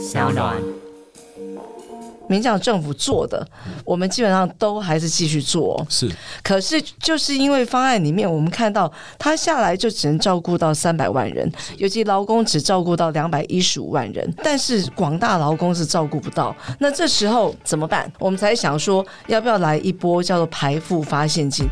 小暖。民进党政府做的，我们基本上都还是继续做哦。是可是就是因为方案里面，我们看到他下来就只能照顾到三百万人，尤其劳工只照顾到两百一十五万人，但是广大劳工是照顾不到。那这时候怎么办？我们才想说，要不要来一波叫做排富发现金？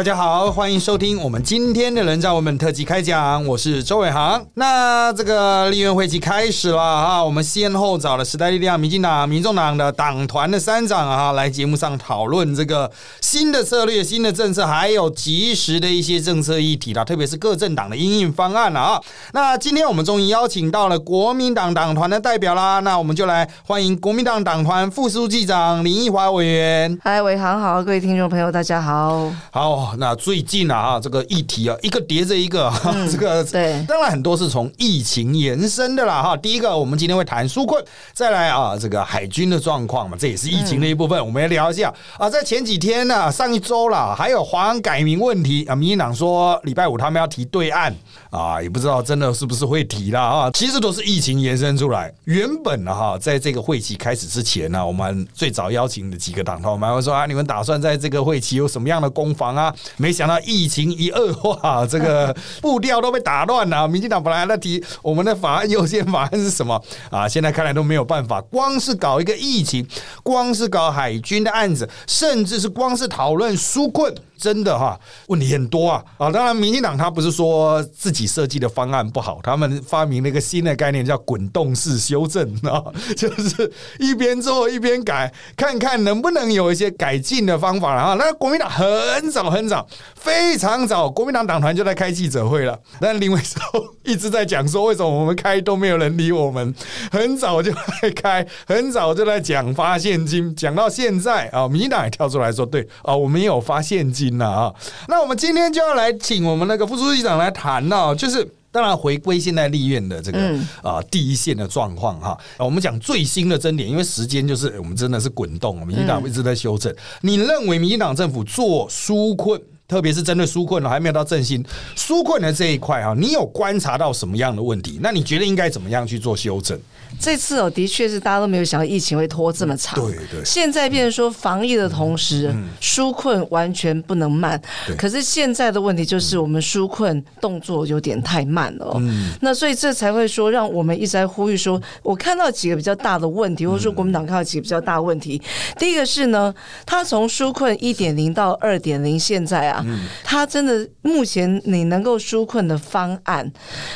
大家好，欢迎收听我们今天的人造文本特辑开讲，我是周伟航。那这个立院会期开始了啊，我们先后找了时代力量、民进党、民众党的党团的三长啊，来节目上讨论这个新的策略、新的政策，还有及时的一些政策议题啦，特别是各政党的应应方案了啊。那今天我们终于邀请到了国民党党团的代表啦，那我们就来欢迎国民党党团副书记长林奕华委员。嗨，伟航好，各位听众朋友，大家好。好，那最近啊，啊，这个议题啊，一个叠着一个，哈 这个对当然很多是从疫情延伸的啦，哈。第一个，我们今天会谈纾困，再来啊，这个海军的状况嘛，这也是疫情的一部分，我们来聊一下啊。在前几天呢、上一周啦，还有华安改名问题啊，民进党说礼拜五他们要提对岸啊，也不知道真的是不是会提啦啊。其实都是疫情延伸出来。原本呢，哈，在这个会期开始之前呢，我们最早邀请的几个党团，我们还会说啊，你们打算在这个会期有什么样的攻防啊？没想到疫情一恶化，这个步调都被打乱了。民进党本来还在提我们的法案优先法案是什么啊？现在看来都没有办法，光是搞一个疫情，光是搞海军的案子，甚至是光是讨论纾困。真的哈，问题很多啊啊！当然，民进党他不是说自己设计的方案不好，他们发明了一个新的概念叫滚动式修正啊，就是一边做一边改，看看能不能有一些改进的方法了啊。那国民党很早很早，非常早，国民党党团就在开记者会了，但林伟洲一直在讲说，为什么我们开都没有人理我们？很早就在开，很早就在讲发现金，讲到现在啊，民进党也跳出来说，对啊，我们也有发现金了啊。那我们今天就要来请我们那个副书记长来谈呢、就是。当然，回归现在立院的这个啊、第一线的状况哈，我们讲最新的争点，因为时间就是我们真的是滚动，民进党一直在修正。你认为民进党政府做纾困？特别是针对纾困了，还没有到振兴纾困的这一块啊，你有观察到什么样的问题？那你觉得应该怎么样去做修正？这次哦，的确是大家都没有想到疫情会拖这么长。对对现在变成说防疫的同时，纾困完全不能慢对。可是现在的问题就是我们纾困动作有点太慢了、嗯。那所以这才会说，让我们一直在呼吁说，我看到几个比较大的问题，或者说国民党看到几个比较大的问题。第一个是呢，他从纾困一点零到二点零，现在啊，他真的目前你能够纾困的方案，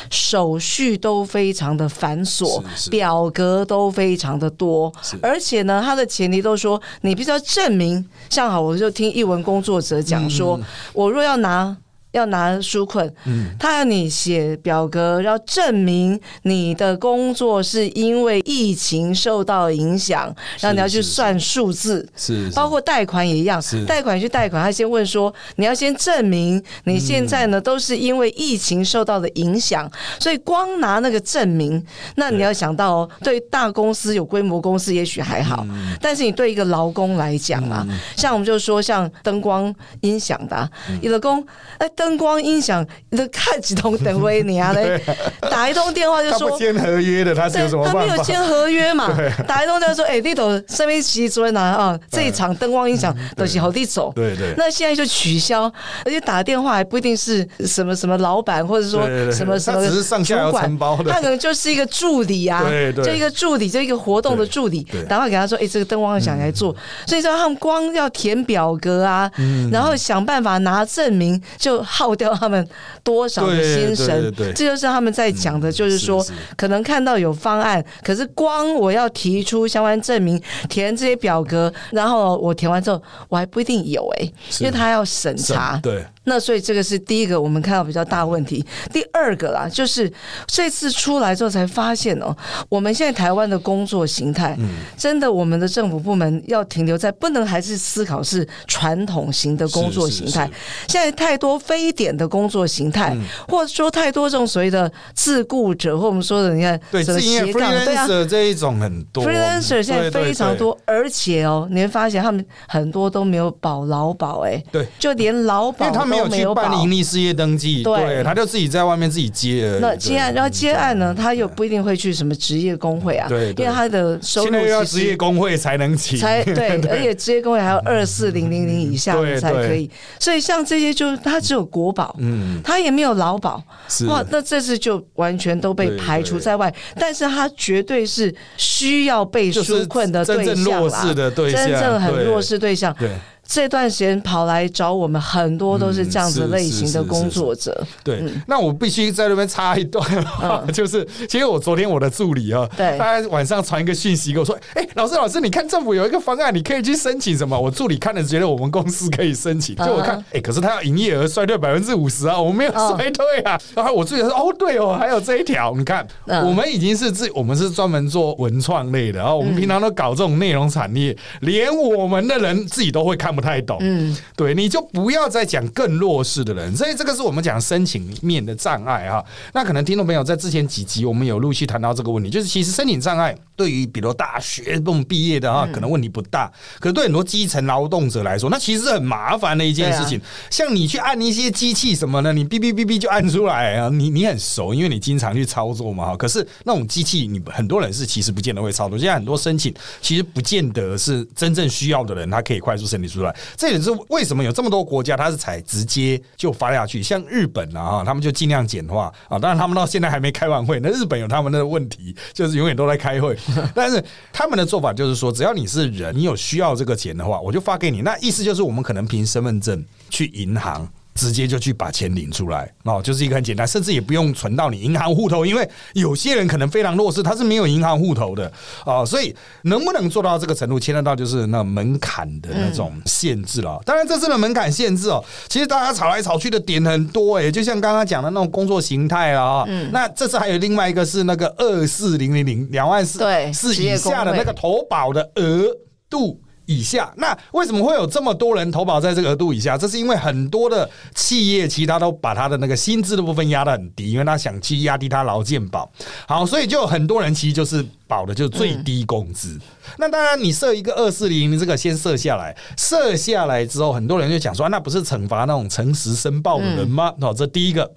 手续都非常的繁琐，表格都非常的多，而且呢，他的前提都说你必须要证明。像好，我就听译文工作者讲说，我若要拿。要拿纾困，他要你写表格，要证明你的工作是因为疫情受到影响，然后你要去算数字，是包括贷款也一样是，贷款去贷款，他先问说你要先证明你现在呢都是因为疫情受到的影响，所以光拿那个证明，那你要想到哦，对大公司有规模公司也许还好，但是你对一个劳工来讲啊，像我们就说像灯光音响的、啊，有的工哎灯光音响，你都看几通等威你 啊嘞，打一通电话就说他签合约的，他是有什么他？没有签合约嘛？打一通电话说，哎、那头上面时阵啊啊，这一场灯光音响都是好地走。对对。那现在就取消，而且打电话还不一定是什么什么老板，或者说什么什么他只是上主管承包的。他可能就是一个助理啊，对对。就一个助理，就一个活动的助理打电话给他说，哎、这个灯光音响来做，所以说他们光要填表格啊，嗯。然后想办法拿证明，就耗掉他们多少的心神。对对对，这就是他们在讲的，就是说可能看到有方案，可是光我要提出相关证明，填这些表格，然后我填完之后，我还不一定有哎、因为他要审查。对，那所以这个是第一个我们看到比较大问题。第二个啦，就是这次出来之后才发现哦，我们现在台湾的工作形态，真的我们的政府部门要停留在不能还是思考是传统型的工作形态。现在太多非典的工作形态，或者说太多这种所谓的自雇者，或我们说的你看对，什么自营业斜杠，对啊。freelancer 这一种很多 freelancer 现在非常多，而且哦，你会发现他们很多都没有保劳保，哎，对就连劳保没没有去办盈利事业登记，对。对，他就自己在外面自己接。那接案，对然后接案呢，他又不一定会去什么职业工会啊，对对。因为他的收现在又要入其实职业工会才能起，才 对，而且职业工会还有二四零零零以下才可以，所以像这些就是他只有国保，嗯，他也没有劳保，是。哇，那这次就完全都被对排除在外，但是他绝对是需要被就是纾困的对象啦，真正很对。弱势对象。对这段时间跑来找我们，很多都是这样子类型的工作者。对，嗯。那我必须在那边插一段，就是其实我昨天我的助理啊，对。他晚上传一个讯息给我说，哎，老师老师，你看政府有一个方案，你可以去申请什么？我助理看了觉得我们公司可以申请，就我看嗯，哎，可是他要营业额衰退百分之五十啊，我们没有哦。衰退啊。然后我助理说，哦，对哦，还有这一条，你看，嗯。我们已经是自，我们是专门做文创类的，然后我们平常都搞这种内容产业，连我们的人自己都会看不太懂，嗯，对，你就不要再讲更弱势的人，所以这个是我们讲申请面的障碍哈。那可能听众朋友在之前几集我们有陆续谈到这个问题，就是其实申请障碍对于比如大学这种毕业的哈，可能问题不大，可是对很多基层劳动者来说，那其实是很麻烦的一件事情。像你去按一些机器什么呢？你哔哔哔哔就按出来啊，你你很熟，因为你经常去操作嘛哈。可是那种机器，你很多人是其实不见得会操作。现在很多申请其实不见得是真正需要的人，他可以快速申请出来。这也是为什么有这么多国家它是采直接就发下去，像日本啊，哈他们就尽量简化啊。当然他们到现在还没开完会，那日本有他们的问题，就是永远都在开会。但是他们的做法就是说，只要你是人，你有需要这个钱的话，我就发给你。那意思就是我们可能凭身份证去银行。直接就去把钱领出来哦，就是一个很简单，甚至也不用存到你银行户头，因为有些人可能非常弱势，他是没有银行户头的啊，所以能不能做到这个程度，牵涉到就是那门槛的那种限制了。当然，这次的门槛限制哦，其实大家吵来吵去的点很多诶，就像刚刚讲的那种工作形态啊、哦，那这次还有另外一个是那个二四零零零两万四四以下的那个投保的额度。以下，那为什么会有这么多人投保在这个额度以下？这是因为很多的企业其他都把他的那个薪资的部分压得很低，因为他想去压低他劳健保。好，所以就有很多人其实就是保的就是最低工资。那当然，你设一个二四零零这个先设下来，设下来之后，很多人就讲说，啊那不是惩罚那种诚实申报的人吗？哦，这第一个。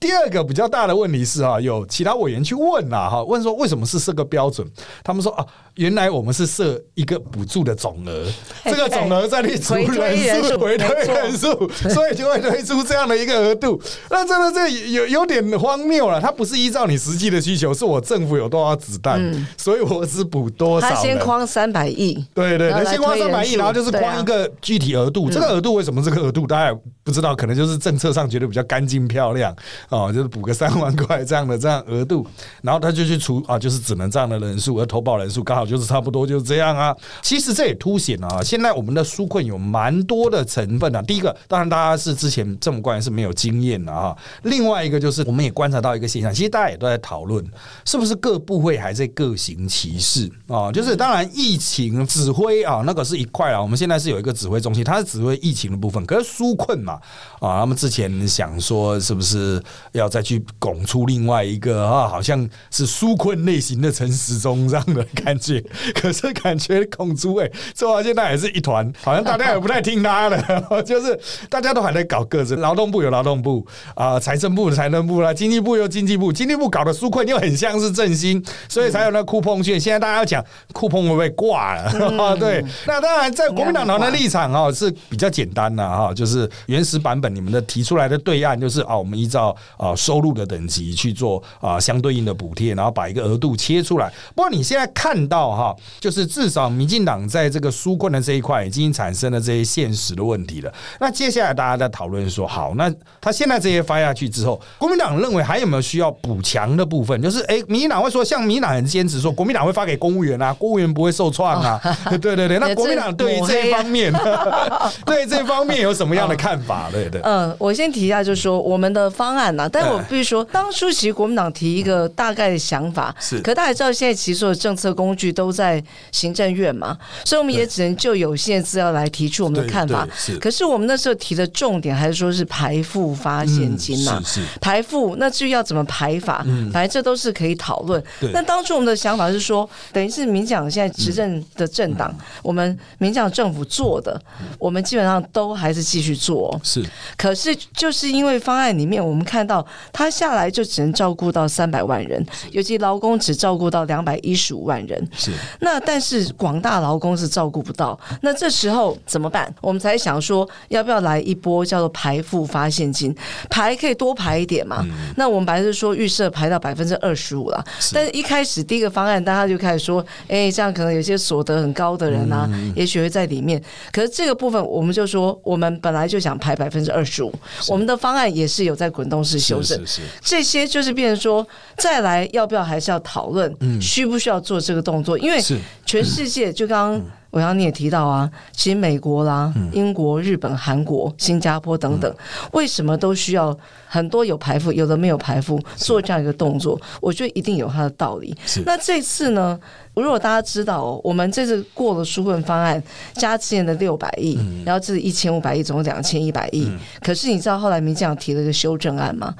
第二个比较大的问题是啊，有其他委员去问啦，哈，问说为什么是设个标准？他们说啊，原来我们是设一个补助的总额，这个总额再去除人数，回推人数，所以就会推出这样的一个额度。那真的这有有点荒谬了，它不是依照你实际的需求，是我政府有多少子弹，所以我是补多少他。先框三百亿，对对对，先框三百亿，然后就是框一个具体额度。这个额度为什么这个额度大家也不知道？可能就是政策上觉得比较干净漂亮哦，就是补个三万块这样的这样额度，然后他就去除啊，就是只能这样的人数，而投保人数刚好就是差不多就是这样啊。其实这也凸显了啊，现在我们的纾困有蛮多的成分啊。第一个，当然大家是之前政府官员是没有经验的啊。另外一个就是我们也观察到一个现象，其实大家也都在讨论，是不是各部会还在各行其事啊？就是当然疫情指挥啊，那个是一块啊。我们现在是有一个指挥中心，它是指挥疫情的部分，可是纾困嘛啊，他们之前想说是不是要再去拱出另外一个啊，好像是纾困类型的陈时中这样的感觉，可是感觉拱出哎，做到现在也是一团，好像大家也不太听他的，就是大家都还在搞各自，劳动部有劳动部啊，财政部财政部啦，经济部有经济部，经济部搞的纾困又很像是振兴，所以才有那酷碰券。现在大家要讲酷碰会不会挂了？对，那当然在国民党党的立场啊是比较简单的哈，就是原始版本你们的提出来的对案就是啊，我们依照啊收入的等级去做啊相对应的补贴，然后把一个额度切出来。不过你现在看到哈，就是至少民进党在这个纾困的这一块已经产生了这些现实的问题了。那接下来大家在讨论说，好，那他现在这些发下去之后，国民党认为还有没有需要补强的部分？就是哎，民进党会说，像民进党很坚持说，国民党会发给公务员啊，公务员不会受创啊。对对对，那国民党对于这一方面，对这方面有什么样的看法？对对。嗯，我先提一下，就是说我们的方案呢、但我必须说，当初其实国民党提一个大概的想法，是可大家知道，现在其实所有政策工具都在行政院嘛，所以我们也只能就有限资料来提出我们的看法。是可是我们那时候提的重点还是说是排付发现金呐、嗯是是排付那至于要怎么排法，反正这都是可以讨论对。那当初我们的想法是说，等于是民进党现在执政的政党，我们民进党政府做的，我们基本上都还是继续做哦。是可是就是因为方案里面，我们看到他下来就只能照顾到三百万人，尤其劳工只照顾到两百一十五万人。是那但是广大劳工是照顾不到，那这时候怎么办？我们才想说，要不要来一波叫做排付发现金，排可以多排一点嘛？那我们本来是说预设排到百分之二十五了，但是一开始第一个方案，大家就开始说，哎、这样可能有些所得很高的人啊，也许会在里面。可是这个部分，我们就说，我们本来就想排百分之二十五，我们的方案也是有在滚动式修正。是是是。这些就是变成说，再来要不要还是要讨论，需不需要做这个动作？因为全世界就刚刚我刚刚你也提到啊，其实美国啦、英国、日本、韩国、新加坡等等，为什么都需要很多有排付，有的没有排付，做这样一个动作？我觉得一定有它的道理是。那这次呢？如果大家知道、哦，我们这次过了纾困方案，加之前的六百亿，然后这是一千五百亿，总共两千一百亿。可是你知道后来民进党提了一个修正案吗？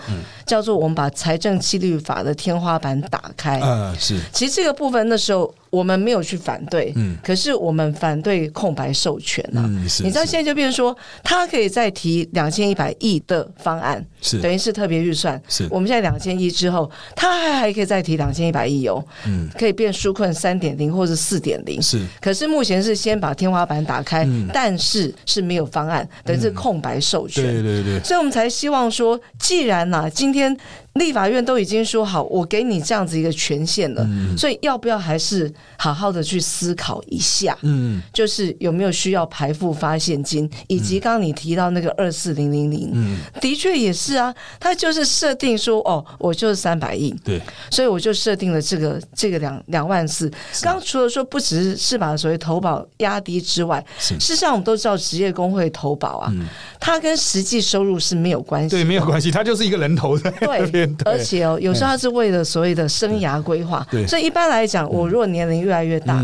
叫做我们把财政纪律法的天花板打开。呃是其实这个部分那时候我们没有去反对，嗯。可是我们反对空白授权啊。你知道现在就变成说，他可以再提两千一百亿的方案，是。等于是特别预算。是。我们现在两千亿之后，他还还可以再提两千一百亿哦，嗯。可以变纾困三点零或者四点零。是。可是目前是先把天花板打开，嗯。但是是没有方案，等于是空白授权。对对对。所以我们才希望说，既然呐、今天立法院都已经说好，我给你这样子一个权限了，所以要不要还是好好的去思考一下？嗯。就是有没有需要排付发现金，以及刚刚你提到那个二四零零零，嗯。的确也是啊，他就是设定说，哦，我就是三百亿，对。所以我就设定了这个这个两两万四。刚刚除了说不只是是把所谓投保压低之外，事实上我们都知道职业工会投保啊，它跟实际收入是没有关系。对没有关系，他就是一个人头在那对。而且哦，有时候它是为了所谓的生涯规划。对，所以一般来讲，我如果年龄越来越大，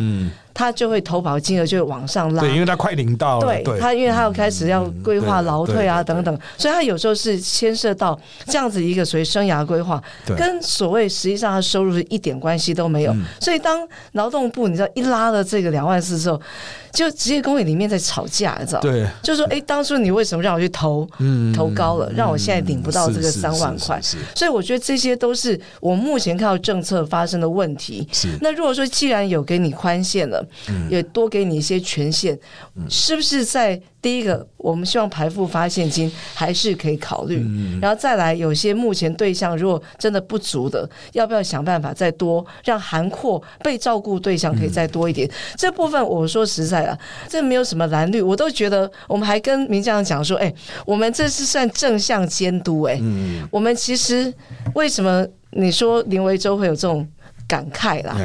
它就会投保金额就会往上拉。对，因为他快领到了，对对他，因为他要开始要规划劳退啊等等，所以他有时候是牵涉到这样子一个所谓生涯规划，对跟所谓实际上他收入是一点关系都没有。嗯所以当劳动部你知道一拉了这个两万四之后，就职业工会里面在吵架，你知道？对，就说哎，当初你为什么让我去投嗯投高了，让我现在领不到这个三万块？是是所以我觉得这些都是我目前看到政策发生的问题。是是那如果说既然有给你宽限了，嗯。也多给你一些权限，是不是在第一个，我们希望排付发现金还是可以考虑，嗯然后再来有些目前对象如果真的不足的，要不要想办法再多让涵括被照顾对象可以再多一点？这部分我说实在的，这没有什么蓝绿，我都觉得我们还跟民进党讲说，哎，我们这是算正向监督、哎、嗯，我们其实为什么你说林维洲会有这种感慨啦？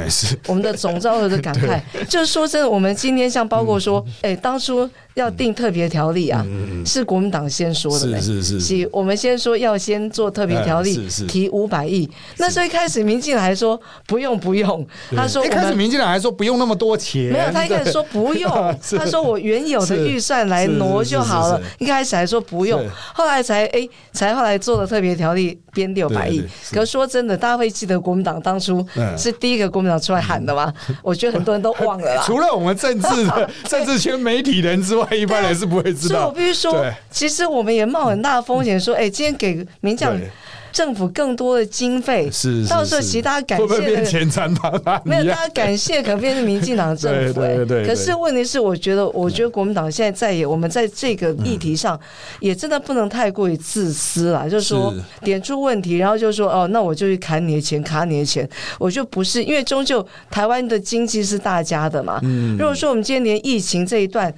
我们的总召会的感慨，就是说真的，我们今天像包括说，嗯。哎、当初要定特别条例啊，是国民党先说的嘞。是是。是是我们先说要先做特别条例，哎是是。提五百亿。那时候一开始民进党还说不用不用，他说一开始民进党还说不用那么多钱，没有，他一开始说不用，他说我原有的预算来挪就好了。一开始还说不用，后来才哎，才后来做了特别条例编六百亿。可是说真的，大家会记得国民党当初嗯。是第一个国民党出来喊的吗？我觉得很多人都忘了啦。除了我们政治的政治圈媒体人之外，一般人是不会知所以我。必须说，其实我们也冒很大的风险，说，哎，今天给民将对政府更多的经费，是，是到时候其实大家感会不会变谢 没有，大家感谢可能变成民进党政府、哎对对可是问题是，我觉得，我觉得国民党现在在也，我们在这个议题上，也真的不能太过于自私啦。就是说点出问题，然后就说哦，那我就去砍你的钱，卡你的钱。我就不是，因为终究台湾的经济是大家的嘛。如果说我们今天连疫情这一段。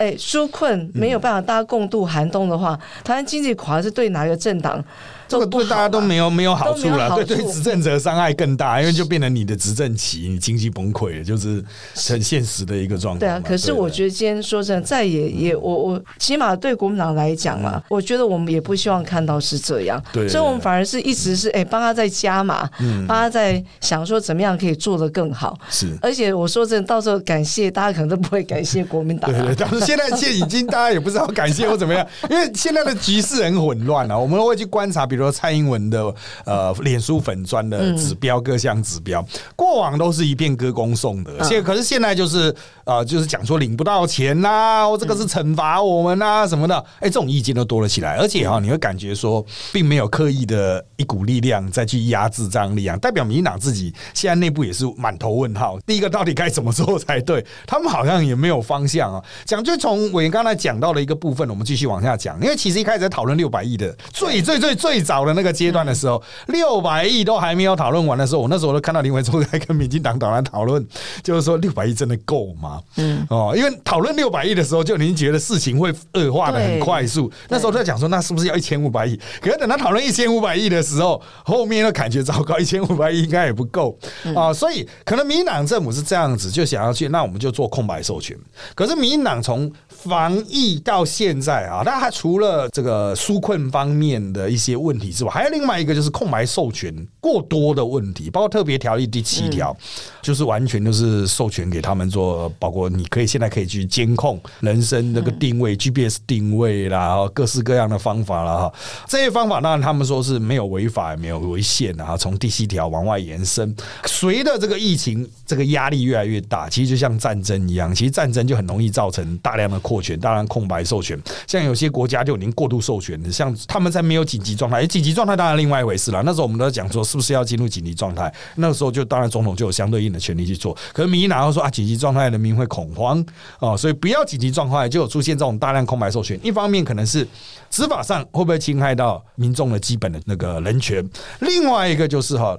哎，纾困没有办法大家共度寒冬的话，台湾经济垮是对哪个政党？这个对大家都没有没有好处了，对对，执政者伤害更大，因为就变成你的执政期，你经济崩溃，就是很现实的一个状况。对啊，可是我觉得今天说真的，再也也我我起码对国民党来讲嘛，我觉得我们也不希望看到是这样，对，所以我们反而是一直是哎帮他在加码，嗯，帮他在想说怎么样可以做得更好，是。而且我说真的，到时候感谢大家可能都不会感谢国民党，对对，但是现在现已经大家也不知道感谢或怎么样，因为现在的局势很混乱啊，我们会去观察，比如说蔡英文的呃脸书粉砖的指标各项指标，过往都是一片歌功颂德，现可是现在就是呃就是讲说领不到钱呐，或这个是惩罚我们呐什么的，哎，这种意见都多了起来，而且哈，你会感觉说并没有刻意的一股力量再去压制这样力量，代表民进党自己现在内部也是满头问号。第一个到底该怎么做才对？他们好像也没有方向啊。讲就从委员刚才讲到的一个部分，我们继续往下讲，因为其实一开始在讨论六百亿的最最最最早的那个阶段的时候，六百亿都还没有讨论完的时候，我那时候都看到林维忠在跟民进党党员讨论，就是说六百亿真的够吗？嗯哦，因为讨论六百亿的时候，就已经觉得事情会恶化的很快速。那时候在讲说，那是不是要一千五百亿？可是等他讨论一千五百亿的时候，后面又感觉 糟糕，一千五百亿应该也不够啊。所以可能民进党政府是这样子，就想要去，那我们就做空白授权。可是民进党从防疫到现在啊，那它除了这个纾困方面的一些问题之外，还有另外一个就是空白授权过多的问题，包括特别条例第七条，就是完全就是授权给他们做，包括你可以现在可以去监控人身那个定位、GPS 定位啦，各式各样的方法了哈。这些方法当然他们说是没有违法、也没有违宪啊。从第七条往外延伸，随着这个疫情这个压力越来越大，其实就像战争一样，其实战争就很容易造成大量的。扩权，当然空白授权，像有些国家就已经过度授权，像他们在没有紧急状态，紧急状态当然另外一回事了。那时候我们都在讲说，是不是要进入紧急状态？那个时候就当然总统就有相对应的权利去做。可是民进党说啊，紧急状态人民会恐慌哦，所以不要紧急状态，就有出现这种大量空白授权。一方面可能是执法上会不会侵害到民众的基本的那个人权，另外一个就是哈。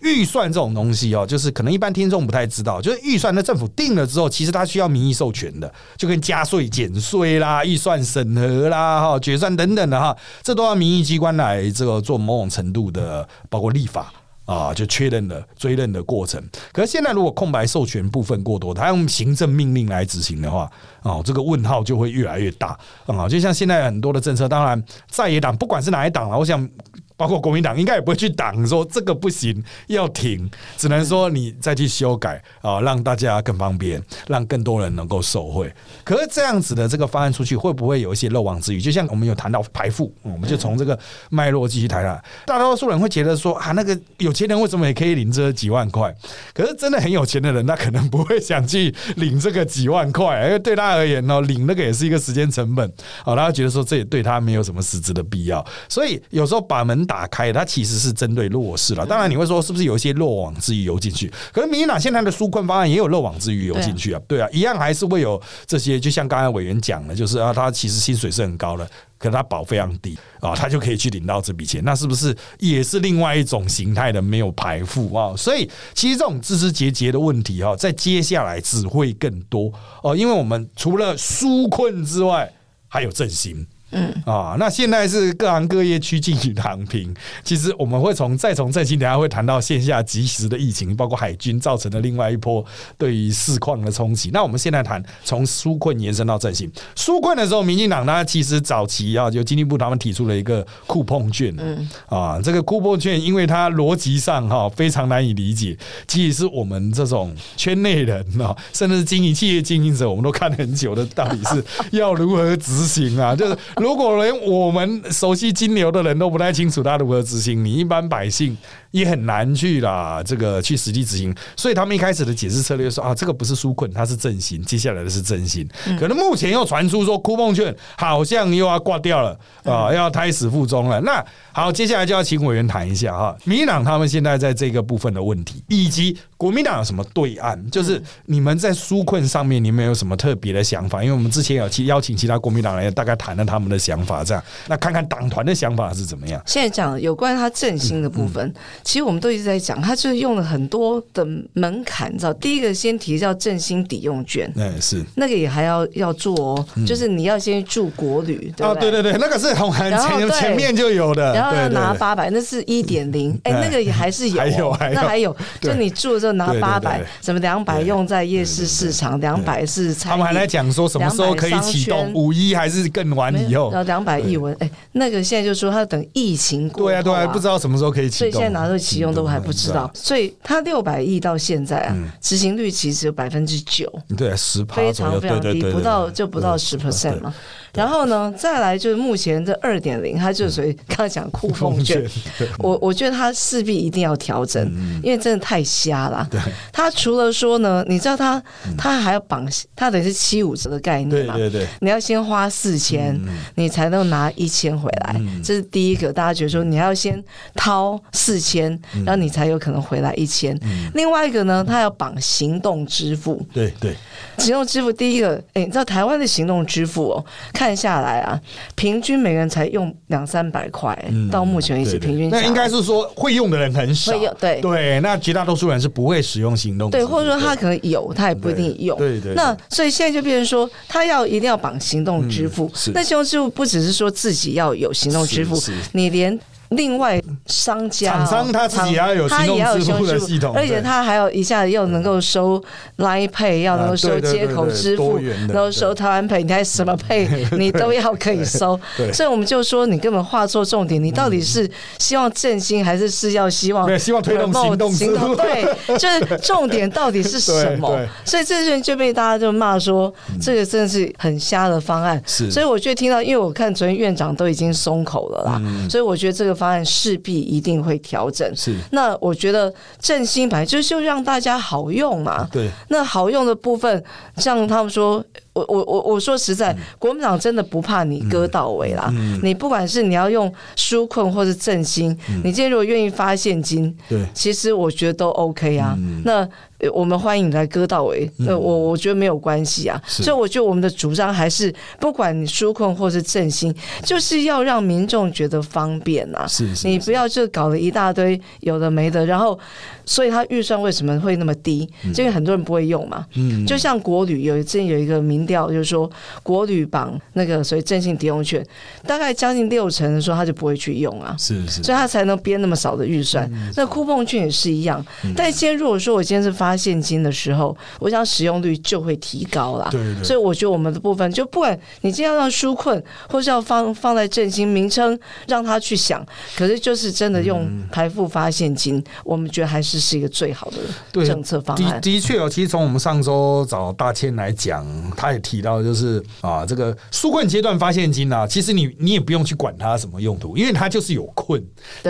预算这种东西哦，就是可能一般听众不太知道，就是预算的政府定了之后，其实它需要民意授权的，就跟加税、减税啦、预算审核啦、哈决算等等的哈，这都要民意机关来这个做某种程度的，包括立法啊，就确认的追认的过程。可是现在如果空白授权部分过多，他用行政命令来执行的话，哦，这个问号就会越来越大啊。就像现在很多的政策，当然在野党不管是哪一党啊，我想。包括国民党应该也不会去挡，说这个不行要停，只能说你再去修改啊，让大家更方便，让更多人能够受惠。可是这样子的这个方案出去，会不会有一些漏网之鱼？就像我们有谈到排富，我们就从这个脉络继续谈啊。大多数人会觉得说啊，那个有钱人为什么也可以领这几万块？可是真的很有钱的人，他可能不会想去领这个几万块，因为对他而言呢，领那个也是一个时间成本啊。他觉得说这也对他没有什么实质的必要，所以有时候把门。打开，它其实是针对弱势了。当然，你会说是不是有一些漏网之鱼游进去？可是民进党现在的纾困方案也有漏网之鱼游进去啊？对啊，一样还是会有这些。就像刚才委员讲的，就是啊，他其实薪水是很高的，可他保非常低啊，他就可以去领到这笔钱。那是不是也是另外一种形态的没有排富啊？所以，其实这种枝枝节节的问题哈，在接下来只会更多哦，因为我们除了纾困之外，还有振兴。嗯啊，那现在是各行各业趋近于躺平。其实我们会从再从振兴，等下会谈到线下及时的疫情，包括海军造成的另外一波对于市况的冲击。那我们现在谈从纾困延伸到振兴。纾困的时候，民进党呢其实早期啊，就经济部他们提出了一个库碰券。嗯啊，这个库碰券，因为它逻辑上哈非常难以理解，即使是我们这种圈内人啊，甚至是经营企业经营者，我们都看很久的，到底是要如何执行啊？就是。如果连我们熟悉金牛的人都不太清楚他如何执行，你一般百姓。也很难去啦，这个去实际执行，所以他们一开始的解释策略说啊，这个不是纾困，它是振兴，接下来的是振兴。可能目前又传出说，酷梦券好像又要挂掉了啊，要胎死腹中了。那好，接下来就要请委员谈一下哈，民党他们现在在这个部分的问题，以及国民党有什么对案，就是你们在纾困上面，你们有什么特别的想法？因为我们之前有去邀请其他国民党来大概谈了他们。们的想法，这样那看看党团的想法是怎么样。现在讲有关他振兴的部分，其实我们都一直在讲，他就是用了很多的门槛，你知道，第一个先提叫振兴抵用券，哎，是。那个也还要要做哦，就是你要先住国旅，对啊，对？对对对，那个是很很前前面就有的，然后要对对对拿八百，那是一点零，哎，那个也还是有哦，还有还有。那还有，就你住的时候拿对对八百，什么两百对。用在夜市市场，两百是他们还在讲说什么时候可以启动，五一还是更晚以后。然？后两百亿文，哎，那个现在就说他等疫情过后对啊，对啊，不知道什么时候可以启动。所以现在拿到启用都还不知道，所以他六百亿到现在啊，执行率其实有百分之九，对，十趴非，常非常低，不到就不到十 percent 嘛。然后呢，再来就是目前这二点零，它就属于刚刚讲酷风券，我我觉得它势必一定要调整，因为真的太瞎了。它除了说呢，你知道它它还要绑，它等于是七五折的概念嘛。对对对，你要先花四千，你才能拿一千回来，这是第一个。大家觉得说你要先掏四千，然后你才有可能回来一千。另外一个呢，它要绑行动支付。对对，行动支付第一个，哎，你知道台湾的行动支付哦，看下来啊，平均每个人才用两三百块，到目前为止平均那应该是说会用的人很少会用，对对，那绝大多数人是不会使用行动支对，或者说他可能有，他也不一定用。对对对那所以现在就变成说，他要一定要绑行动支付。嗯那行动支付不只是说自己要有行动支付你连。另外，商家、哦、厂商他自己也要有厂行动他也要有支付的系统而且他还有一下子又能够收 Line Pay，要能够收接口支付然后收台湾 Pay，你还什么 Pay，你都要可以收。对。所以我们就说，你根本画错重点，你到底是希望振兴，还是是要希望没有希望推动行动。支付行动？对，就是重点到底是什么？所以这些人就被大家就骂说，这个真的是很瞎的方案。是。所以我就听到，因为我看昨天院长都已经松口了啦，所以我觉得这个方案势必一定会调整。是那我觉得振兴本来就是就让大家好用嘛。对，那好用的部分，像他们说，我我我我说实在，国民党真的不怕你割到位啦。你不管是你要用纾困或是振兴，你今天如果愿意发现金，对其实我觉得都 OK 啊。那呃我们欢迎你来割到尾，那，我我觉得没有关系啊。所以我觉得我们的主张还是，不管你纾困或是振兴，就是要让民众觉得方便啊。是是你不要就搞了一大堆有的没的，然后，所以他预算为什么会那么低？就因为很多人不会用嘛。嗯就像国旅有之前有一个民调，就是说国旅绑那个所谓振兴抵用券，大概将近六成的时候他就不会去用啊。是是所以他才能编那么少的预算。那酷碰券也是一样，但今天如果说我今天是发现金的时候，我想使用率就会提高了。对对所以我觉得我们的部分，就不管你今天要让纾困，或是要放放在振兴名称，让他去想，可是就是真的用排付发现金，我们觉得还是是一个最好的对政策方案。的的确哦，其实从我们上周找大千来讲，他也提到，就是啊，这个纾困阶段发现金啊，其实你你也不用去管它什么用途，因为它就是有困，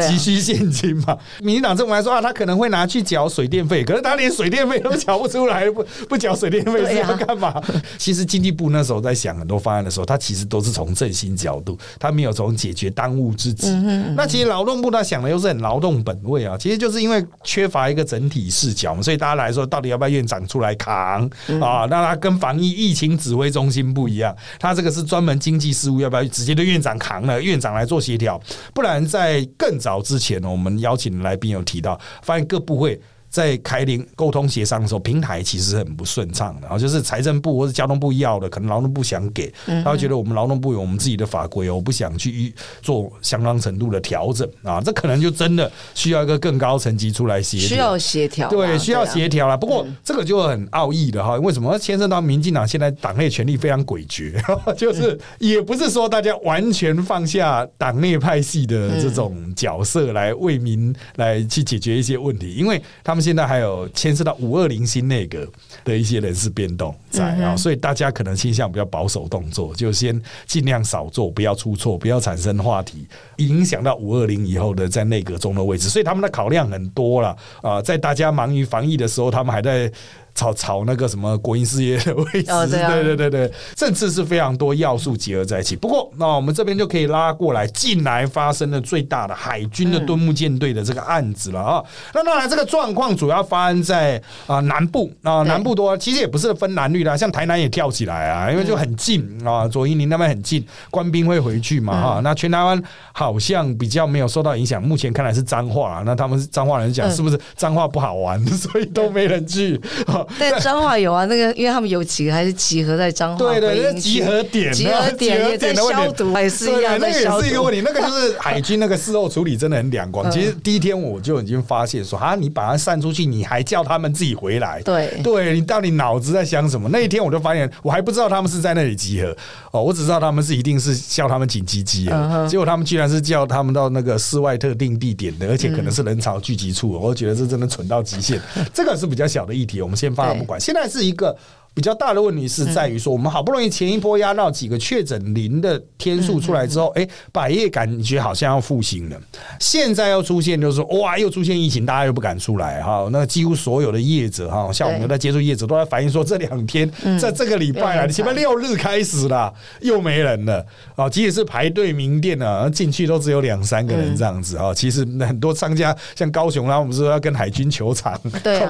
急需现金嘛。民进党政府来说啊，他可能会拿去缴水电费，可是他连水电费都缴不出来，不不缴水电费是要干嘛？其实经济部那时候在想很多方案的时候，他其实都是从振兴角度，他没有从解决当务之急。那其实劳动部他想的又是很劳动本位啊，其实就是因为缺乏一个整体视角，所以大家来说，到底要不要院长出来扛啊？那他跟防疫疫情指挥中心不一样，他这个是专门经济事务，要不要直接对院长扛了？院长来做协调，不然在更早之前呢，我们邀请来宾有提到，发现各部会。在开联沟通协商的时候，平台其实很不顺畅的，然后就是财政部或者交通部要的，可能劳动部想给，他会觉得我们劳动部有我们自己的法规哦，我不想去做相当程度的调整啊，这可能就真的需要一个更高层级出来协调，需要协调，对，需要啊协调了。不过这个就很奥义的哈，为什么？牵涉到民进党现在党内权力非常诡谲，就是也不是说大家完全放下党内派系的这种角色来为民来去解决一些问题，因为他们现在还有牵涉到五二零新内阁的一些人事变动在啊，所以大家可能倾向比较保守动作，就先尽量少做，不要出错，不要产生话题，影响到五二零以后的在内阁中的位置。所以他们的考量很多了啊，在大家忙于防疫的时候，他们还在。炒炒那个什么国营事业的位置，哦对啊。对对对对，政治是非常多要素结合在一起。不过，那我们这边就可以拉过来，近来发生的最大的海军的敦睦舰队的这个案子了啊。那当然，这个状况主要发生在啊、南部。啊、对。南部多，其实也不是分蓝绿啦，像台南也跳起来啊，因为就很近啊，左营林那边很近，官兵会回去嘛哈、那全台湾好像比较没有受到影响，目前看来是脏话啊，那他们是脏话人讲嗯。是不是脏话不好玩，所以都没人去。啊 但彰化有啊，那个因为他们有几个还是集合在彰化对对，那集合点，集合点也在消毒，也是一样对，那个也。是一个问题。那个就是海军那个事后处理真的很两光。嗯 其实第一天我就已经发现说，啊，你把它散出去，你还叫他们自己回来，对对你到底脑子在想什么？那一天我就发现，我还不知道他们是在那里集合哦，我只知道他们是一定是叫他们紧急集合，结果他们居然是叫他们到那个室外特定地点的，而且可能是人潮聚集处，我觉得这真的蠢到极限。这个是比较小的议题，我们先放了不管。现在是一个。比较大的问题是在于说，我们好不容易前一波压到几个确诊零的天数出来之后，哎、百业感觉好像要复兴了。现在要出现就是说，哇，又出现疫情，大家又不敢出来哈。那几乎所有的业者哈，像我们在接触业者，都在反映说，这两天在这个礼拜啊，嗯前面六日开始啦，又没人了啊。即使是排队名店呢，进去都只有两三个人这样子啊。其实很多商家像高雄啦，我们说要跟海军球场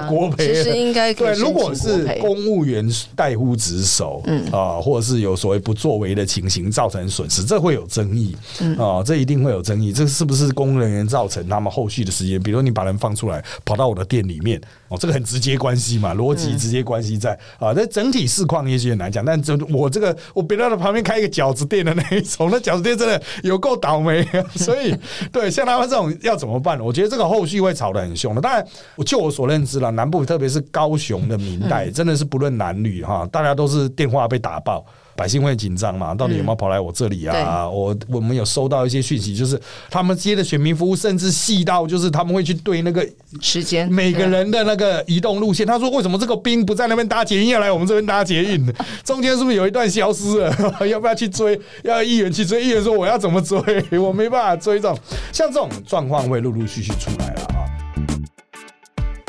国培了，其实应该可以对，如果是公务员代乎职守，嗯啊，或者是有所谓不作为的情形造成损失，这会有争议啊，这一定会有争议。这是不是公务人员造成他们后续的时间？比如你把人放出来，跑到我的店里面，哦，这个很直接关系嘛，逻辑直接关系在啊。那整体市况也许很难讲，但这我这个我别到的旁边开一个饺子店的那一种，那饺子店真的有够倒霉，所以对像他们这种要怎么办？我觉得这个后续会吵得很凶的。当然，我就我所认知了，南部特别是高雄的民代，真的是不论男女哈，大家都是电话被打爆。百姓会紧张嘛？到底有没有跑来我这里啊？我我们有收到一些讯息，就是他们接的选民服务，甚至细到就是他们会去对那个时间每个人的那个移动路线。他说：“为什么这个兵不在那边搭捷运，要来我们这边搭捷运？中间是不是有一段消失了？要不要去追？要议员去追？议员说我要怎么追？我没办法追。这种像这种状况会陆陆续续出来了啊。”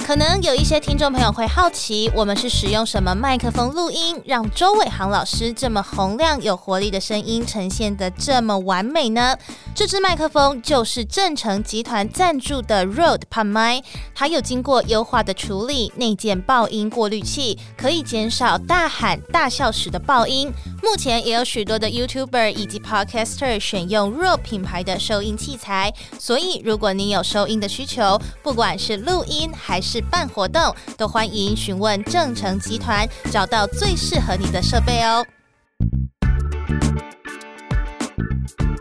可能有一些听众朋友会好奇，我们是使用什么麦克风录音，让周伟航老师这么洪亮、有活力的声音呈现的这么完美呢？这支麦克风就是正成集团赞助的 Rode 胖麦，它有经过优化的处理，内建爆音过滤器，可以减少大喊大笑时的爆音。目前也有许多的 YouTuber 以及 Podcaster 选用 r o a d 品牌的收音器材，所以如果你有收音的需求，不管是录音还是办活动，都欢迎询问正诚集团，找到最适合你的设备哦。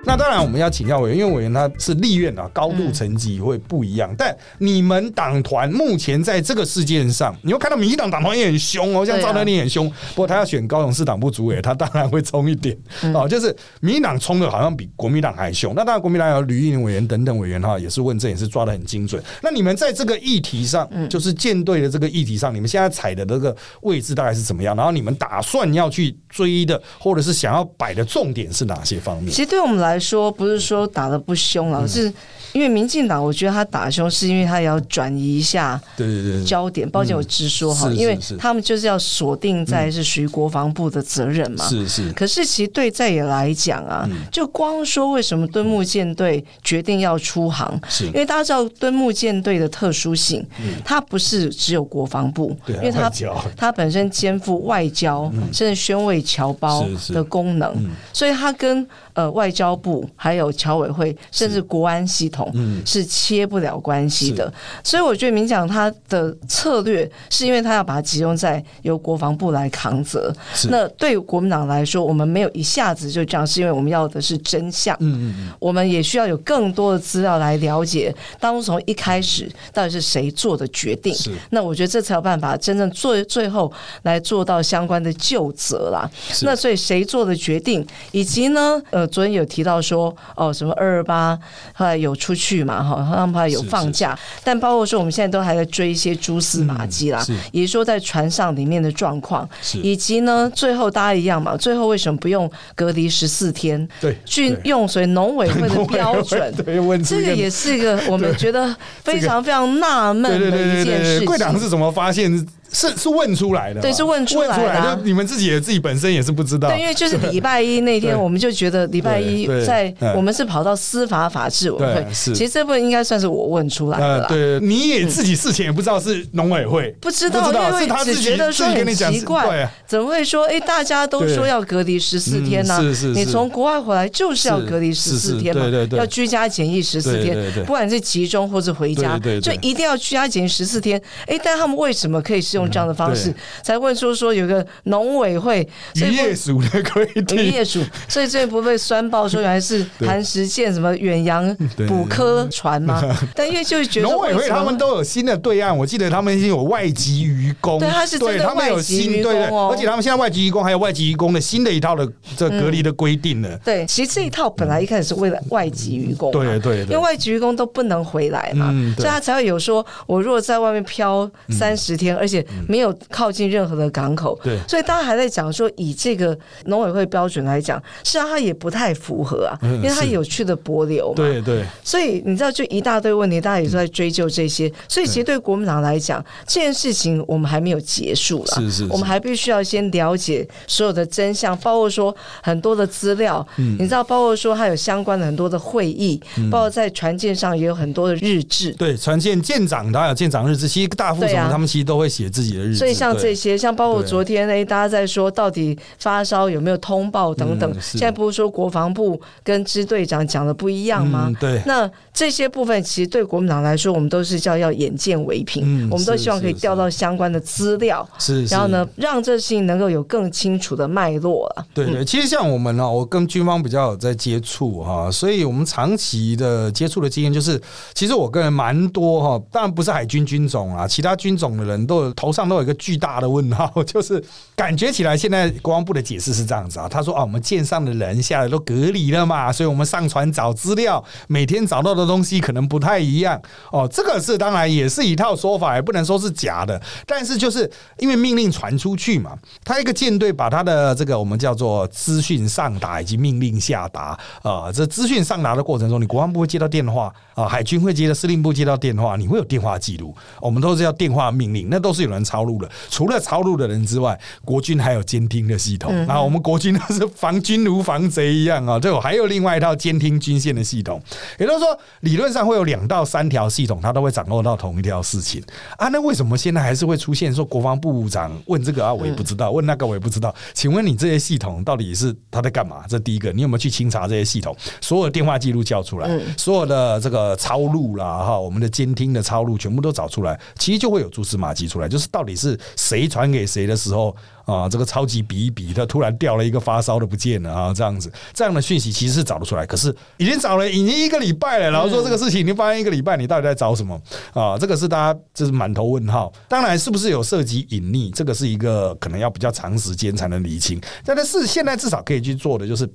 那当然，我们要请教委员，因为委员他是立院啊，高度层级会不一样。但你们党团目前在这个事件上，你会看到民进党党团也很凶哦，像赵德林很凶。不过他要选高雄市党部主委，他当然会冲一点哦。就是民进党冲的好像比国民党还凶。那当然，国民党有吕玉玲委员等等委员哈，也是问政也是抓的很精准。那你们在这个议题上，就是舰队的这个议题上，你们现在踩的这个位置大概是怎么样？然后你们打算要去追的，或者是想要摆的重点是哪些方面其？实对我们来说，不是说打的不凶嗯。了，是因为民进党，我觉得他打凶是因为他也要转移一下对对对对。焦点。抱歉，我直说哈，因为他们就是要锁定在是属于国防部的责任嘛。是是，可是其实对在野来讲啊，嗯。就光说为什么敦睦舰队决定要出航，是。因为大家知道敦睦舰队的特殊性，它不是只有国防部，因为它它本身肩负外交、甚至宣慰侨胞的功能，嗯。所以它跟呃外交部还有侨委会甚至国安系统嗯是切不了关系的。所以我觉得民讲他的策略是因为他要把它集中在由国防部来扛责。那对国民党来说，我们没有一下子就这样，是因为我们要的是真相。嗯嗯我们也需要有更多的资料来了解当初从一开始到底是谁做的决定是。那我觉得这才有办法真正做最后来做到相关的就责啦。那所以谁做的决定，以及呢，呃，昨天有提到说，哦，什么二二八后来有出去嘛，哈，他们怕有是放假，但包括说我们现在都还在追一些蛛丝马迹啦，嗯也就是说在船上里面的状况，以及呢，最后大家一样嘛，最后为什么不用隔离十四天？对，去用所以农委会的标准。对，问这个也是一个我们觉得非常非常纳闷的一件事情。贵党是怎么发现是是问出来的，对是问出来的啊。问出来，就你们自己也自己本身也是不知道，对，因为就是礼拜一那天，我们就觉得礼拜一在嗯。我们是跑到司法法制委会对，其实这部分应该算是我问出来的呃，啦。对，你也自己事前也不知道是农委会，不知道，不知道因为他自己觉得说很奇怪怎么会说？哎，大家都说要隔离十四天呢、嗯是是是。你从国外回来就是要隔离十四天嘛，对对对。要居家检疫十四天，不管是集中或是回家，就一定要居家检疫十四天。哎，但他们为什么可以是用这样的方式？嗯才问出说有个农委会，渔业署的规渔定，业署，所以这不被酸爆说原来是对。韩石建什么远洋对捕科船吗？但因为就是觉得农委会他们都有新的对岸，我记得他们已经有外籍渔工，对他是真的对他们有外籍渔新对对，工哦。而且他们现在外籍渔工还有外籍渔工的新的一套的这隔离的规定了。对，其实这一套本来一开始是为了外籍渔工嘛，对对对。因为外籍渔工都不能回来嘛，嗯所以他才会有说，我如果在外面漂三十天，而且没有靠近任何的港口，对。所以大家还在讲说，以这个农委会标准来讲，实际上它也不太符合啊，嗯因为它有趣的柏流嘛，对对，所以你知道，就一大堆问题，大家也都在追究这些。所以其实对国民党来讲，这件事情我们还没有结束了，是是是。我们还必须要先了解所有的真相，包括说很多的资料，嗯。你知道，包括说还有相关的很多的会议，包括在船舰上也有很多的日志。对，船舰舰长他有舰长日志，其实大副什么他们其实都会写自己的。所以像这些，像包括昨天哎，大家在说到底发烧有没有通报等等，嗯现在不是说国防部跟支队长讲的不一样吗？嗯对那这些部分其实对国民党来说，我们都是叫要眼见为凭，嗯我们都希望可以是调到相关的资料，是，然后呢是，，让这事情能够有更清楚的脉络了。对对，其实像我们呢，我跟军方比较有在接触哈，所以我们长期的接触的经验就是，其实我个人蛮多哈，当然不是海军军种啊，其他军种的人都有头上都有一个巨大的问号，就是感觉起来现在国防部的解释是这样子啊，他说啊，我们舰上的人下来都隔离了嘛，所以我们上船找资料，每天找到的东西可能不太一样。哦，这个是当然也是一套说法，也不能说是假的，但是就是因为命令传出去嘛，他一个舰队把他的这个我们叫做资讯上达以及命令下达啊、呃这资讯上达的过程中，你国防部会接到电话啊、海军会接到司令部接到电话，你会有电话记录，我们都是要电话命令，那都是有人抄录的。除了抄录的人之外，国军还有监听的系统。啊，我们国军都是防军如防贼一样啊，就还有另外一套监听军线的系统，也就是说，理论上会有两到三条系统，它都会掌握到同一条事情啊。那为什么现在还是会出现说国防部长问这个啊，我也不知道，问那个我也不知道？请问你这些系统到底是他在干嘛？这第一个，你有没有去清查这些系统？所有电话记录叫出来，所有的这个抄录啦，哈，我们的监听的抄录全部都找出来，其实就会有蛛丝马迹出来，就是到底是谁传给谁的时候。啊，这个超级比一比，他突然掉了一个发烧的不见了啊，这样子，这样的讯息其实是找得出来，可是已经找了已经一个礼拜了，然后说这个事情你发现一个礼拜，你到底在找什么啊？这个是大家就是满头问号。当然，是不是有涉及隐匿，这个是一个可能要比较长时间才能理清，但是现在至少可以去做的就是。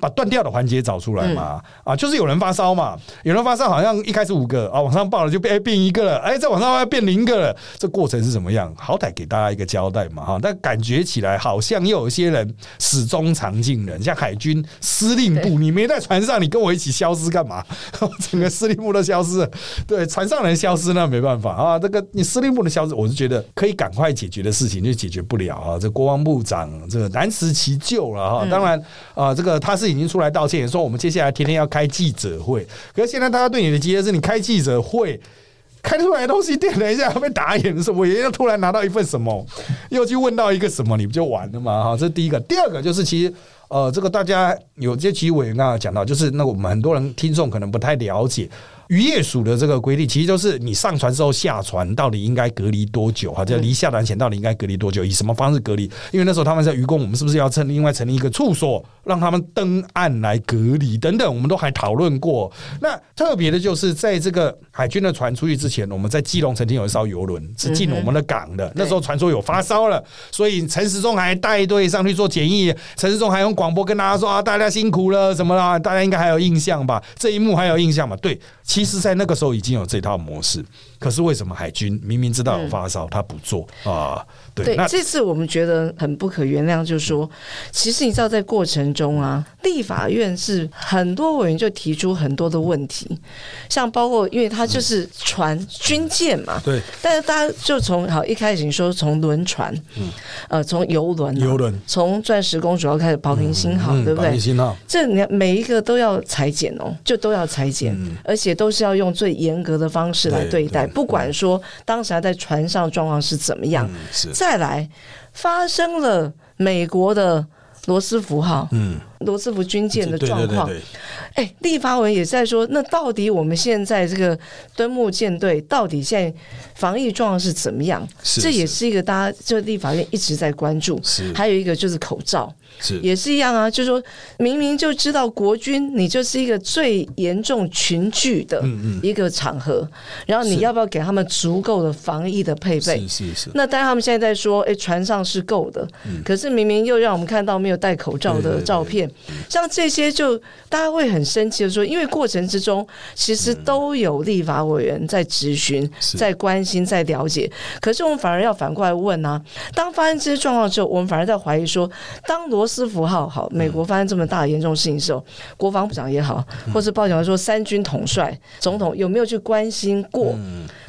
把断掉的环节找出来嘛，啊，就是有人发烧嘛，有人发烧好像一开始五个啊，往上报了就变哎变一个了，哎，再往上要变零个了，这过程是怎么样？好歹给大家一个交代嘛，哈，但感觉起来好像又有一些人始终藏进人，像海军司令部，你没在船上，你跟我一起消失干嘛？整个司令部都消失了，对，船上人消失那没办法啊，这个你司令部的消失，我是觉得可以赶快解决的事情就解决不了啊，这国防部长这个难辞其咎了哈，当然啊，这个他是已经出来道歉，说我们接下来天天要开记者会。可是现在大家对你的期待是你开记者会。开出来的东西，电了一下被打眼什么？也要突然拿到一份什么，又去问到一个什么，你不就完了吗？哈，这是第一个。第二个就是，其实呃，这个大家有些其实委员刚刚讲到，就是那我们很多人听众可能不太了解。渔业署的这个规定，其实就是你上船之后下船到底应该隔离多久，哈，就离下船前到底应该隔离多久，以什么方式隔离？因为那时候他们在渔工，我们是不是要成另外成立一个处所，让他们登岸来隔离等等，我们都还讨论过。那特别的就是在这个海军的船出去之前，我们在基隆曾经有一艘游轮是进我们的港的，那时候传说有发烧了，所以陈时中还带队上去做检疫，陈时中还用广播跟大家说啊，大家辛苦了什么啦，大家应该还有印象吧？这一幕还有印象吧？对。其实，在那个时候已经有这套模式，可是为什么海军明明知道有发烧，他不做啊？对那，这次我们觉得很不可原谅，就是说，其实你知道，在过程中啊，立法院是很多委员就提出很多的问题，像包括因为它就是船军舰嘛，对。但是大家就从好一开始你说从轮船，嗯。呃，从游轮啊、游轮。从钻石公主要开始保平星号，对不对？保平？星号，这你每一个都要裁剪哦，就都要裁剪，而且都是要用最严格的方式来对对待，对不管说当时他在船上状况是怎么样。再来，发生了美国的罗斯福号、嗯，罗斯福军舰的对状况，哎，立法委也在说，那到底我们现在这个敦睦舰队到底现在防疫状况是怎么样？是这也是。是一个大家就立法院一直在关注。是。还有一个就是口罩，是。也是一样啊，就是说明明就知道国军你就是一个最严重群聚的嗯一个场合，然后你要不要给他们足够的防疫的配备？是是是，那当然，他们现在在说，哎、船上是够的，可是明明又让我们看到没有戴口罩的照片，像这些就大家会很生气的说，因为过程之中其实都有立法委员在质询、是。在关心、在了解，可是我们反而要反过来问啊，当发生这些状况之后，我们反而在怀疑说，当罗斯福号好，美国发生这么大的严重事情的时候，国防部长也好，或是报讲说三军统帅、总统有没有去关心过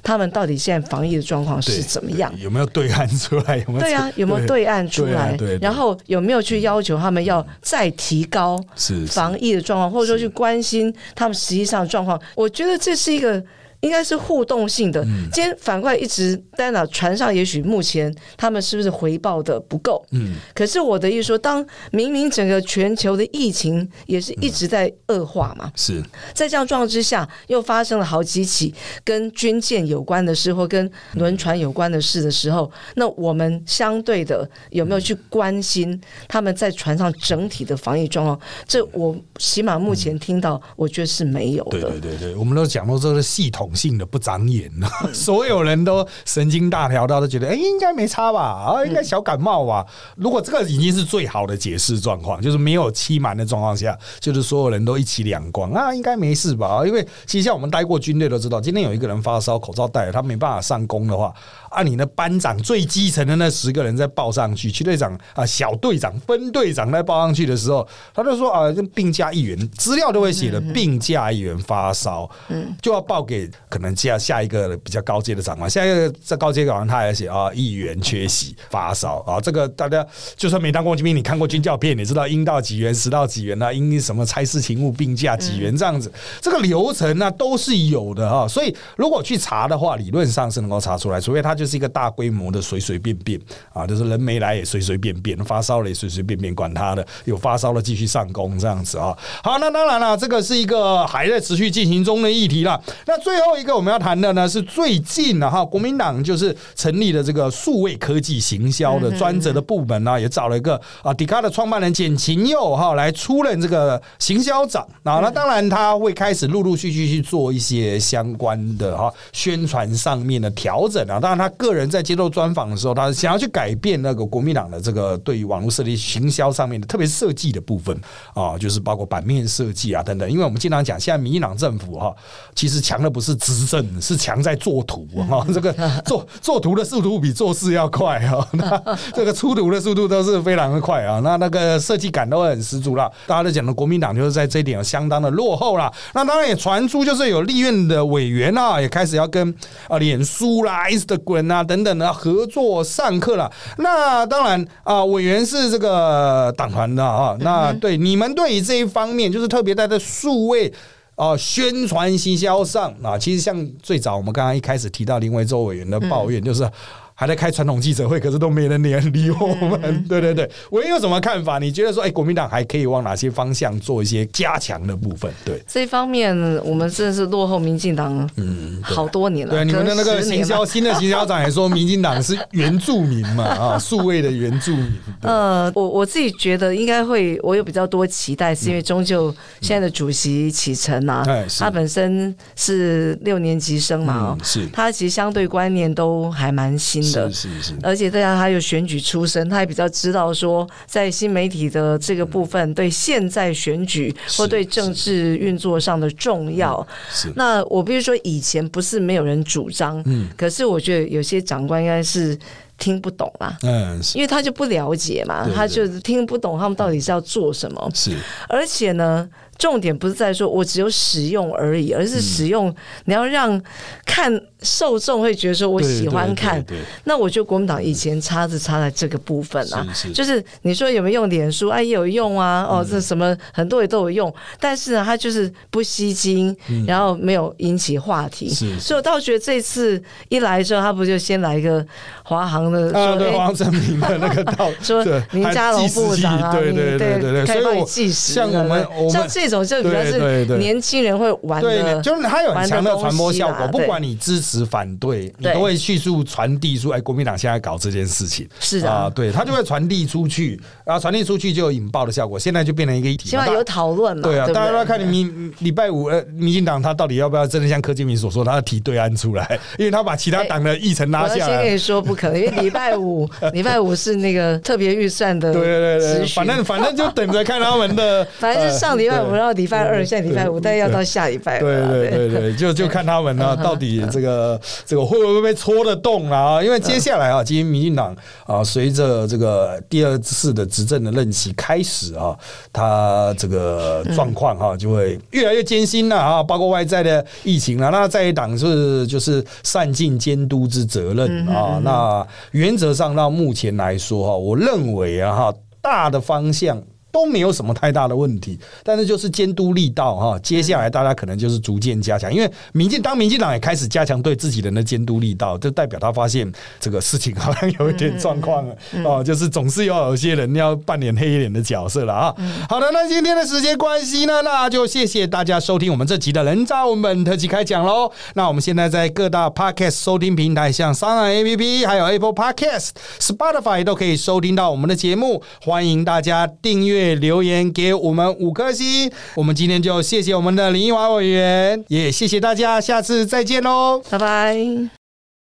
他们到底现在防疫的状况是怎么样？有没有对岸出来？有没有？对啊，有没有对岸出来？然后有没有去要求他们要再提高防疫的状况，或者说去关心他们实际上的状况？我觉得这是一个。应该是互动性的。嗯今天反过来一直，当然了，船上也许目前他们是不是回报的不够？嗯，可是我的意思说，当明明整个全球的疫情也是一直在恶化嘛，是在这样状况之下，又发生了好几起跟军舰有关的事或跟轮船有关的事的时候，那我们相对的有没有去关心他们在船上整体的防疫状况？这我起码目前听到，我觉得是没有对的。对对对，我们都讲到这个系统性的不长眼了，所有人都神经大条到都觉得，哎、应该没差吧？啊，应该小感冒吧？如果这个已经是最好的解释状况，就是没有欺瞒的状况下，就是所有人都一起两光啊，应该没事吧？因为其实像我们待过军队都知道，今天有一个人发烧，口罩戴了，他没办法上工的话，啊，你的班长最基层的那十个人再报上去，区队长啊、小队长、分队长再报上去的时候，他就说啊，这病假一员，资料都会写的病假一员发烧，嗯，就要报给可能下下一个比较高阶的长官，下一个在高阶长官他还写啊，议员缺席发烧啊，这个大家就算没当过军兵，你看过军教片，你知道应到几元、十到几元啊，因什么差事勤务病假几元这样子，这个流程呢、都是有的啊，所以如果去查的话，理论上是能够查出来，除非他就是一个大规模的随随便便啊，就是人没来也随随便便，发烧了也随随便便，管他的，有发烧了继续上工这样子啊。好，那当然了，这个是一个还在持续进行中的议题啦。那最后一个我们要谈的呢是最近呢哈，国民党就是成立了这个数位科技行销的专责的部门呢，也找了一个啊迪卡的创办人简晴佑哈来出任这个行销长啊。那当然他会开始陆陆续续去做一些相关的哈宣传上面的调整啊。当然他个人在接受专访的时候，他想要去改变那个国民党的这个对于网络设计行销上面的，特别是设计的部分啊，就是包括版面设计啊等等。因为我们经常讲，现在民进党政府哈，其实强的不是执政，是强在做图哈。这个做做图的速度比做事要快哈，那这个出图的速度都是非常的快啊。那那个设计感都很十足啦。大家都讲的国民党就是在这一点相当的落后啦。那当然也传出就是有立院的委员啊，也开始要跟啊脸书啦、Instagram 啊等等的合作上课了。那当然啊，委员是这个党团的啊。那对你们对于这一方面，就是特别在这数位。啊，宣传行销上啊，其实像最早我们刚刚一开始提到林维洲委员的抱怨，就是还在开传统记者会，可是都没人理理我们。对对 对，委员有什么看法？你觉得说，哎，国民党还可以往哪些方向做一些加强的部分？对。这方面，我们真的是落后民进党嗯好多年了。对，你们的那个行销新的行销长也说，民进党是原住民嘛，啊，数位的原住民。呃，我我自己觉得应该会，我有比较多期待，是因为终究现在的主席启程啊哎，是他本身是六年级生嘛，哦嗯，是他其实相对观念都还蛮新的。是是是，而且大家他有选举出身，他也比较知道说，在新媒体的这个部分，对现在选举或对政治运作上的重要。是。那我必须说，以前不是没有人主张，嗯。可是我觉得有些长官应该是听不懂啦。嗯因为他就不了解嘛对，对。他就是听不懂他们到底是要做什么，是。而且呢，重点不是在说我只有使用而已，而是使用你要让看受众会觉得说我喜欢看。对对对那我觉得国民党以前差是差在这个部分啊，是是就是你说有没有用脸书？哎，也有用啊，嗯哦，这什么很多也都有用，但是呢，它就是不吸睛，然后没有引起话题。所以我倒觉得这次一来之后，他不就先来一个华航的说，啊，对哎黄正明的那个道，说对林佳龙部长对你对对对对，所以我。像我们我们像这种就比较对对对。是年轻人会玩对，的，就是它有很强的传播效果，不管你支持反对，你都会迅速传递出，哎，国民党现在搞这件事情，是的。啊，对，它就会传递出去，然后传递出去就有引爆的效果，现在就变成一个议题嘛，起码有讨论嘛，对啊，不大家都要看你明礼拜五呃，民进党他到底要不要真的像柯建明所说，他要提对案出来，因为他把其他党的议程拉下来。要先跟你说不可能，因为礼拜五 礼拜五是那个特别预算的对对对对，反正反正就等着看他们的，反正是上礼拜五，呃然后礼拜二，现在礼拜五，但要到下礼拜对。对对对，就就看他们呢，到底这个这个会不会被戳得动了啊？因为接下来啊，今天民进党啊，随着这个第二次的执政的任期开始啊，他这个状况哈就会越来越艰辛了啊，包括外在的疫情啊，那在野党是就是善尽监督之责任啊。那原则上到目前来说哈，我认为啊哈，大的方向。都没有什么太大的问题，但是就是监督力道哈，接下来大家可能就是逐渐加强，因为民进当民进党也开始加强对自己人的监督力道，就代表他发现这个事情好像有一点状况了哦，就是总是要有些人要扮演黑脸的角色了啊。好的，那今天的时间关系呢，那就谢谢大家收听我们这集的人渣文本特辑开讲喽。那我们现在在各大 podcast 收听平台，像商岸 APP 还有 Apple Podcast、Spotify 都可以收听到我们的节目，欢迎大家订阅。留言给我们五颗星，我们今天就谢谢我们的林奕华委员，也谢谢大家，下次再见喽。拜拜。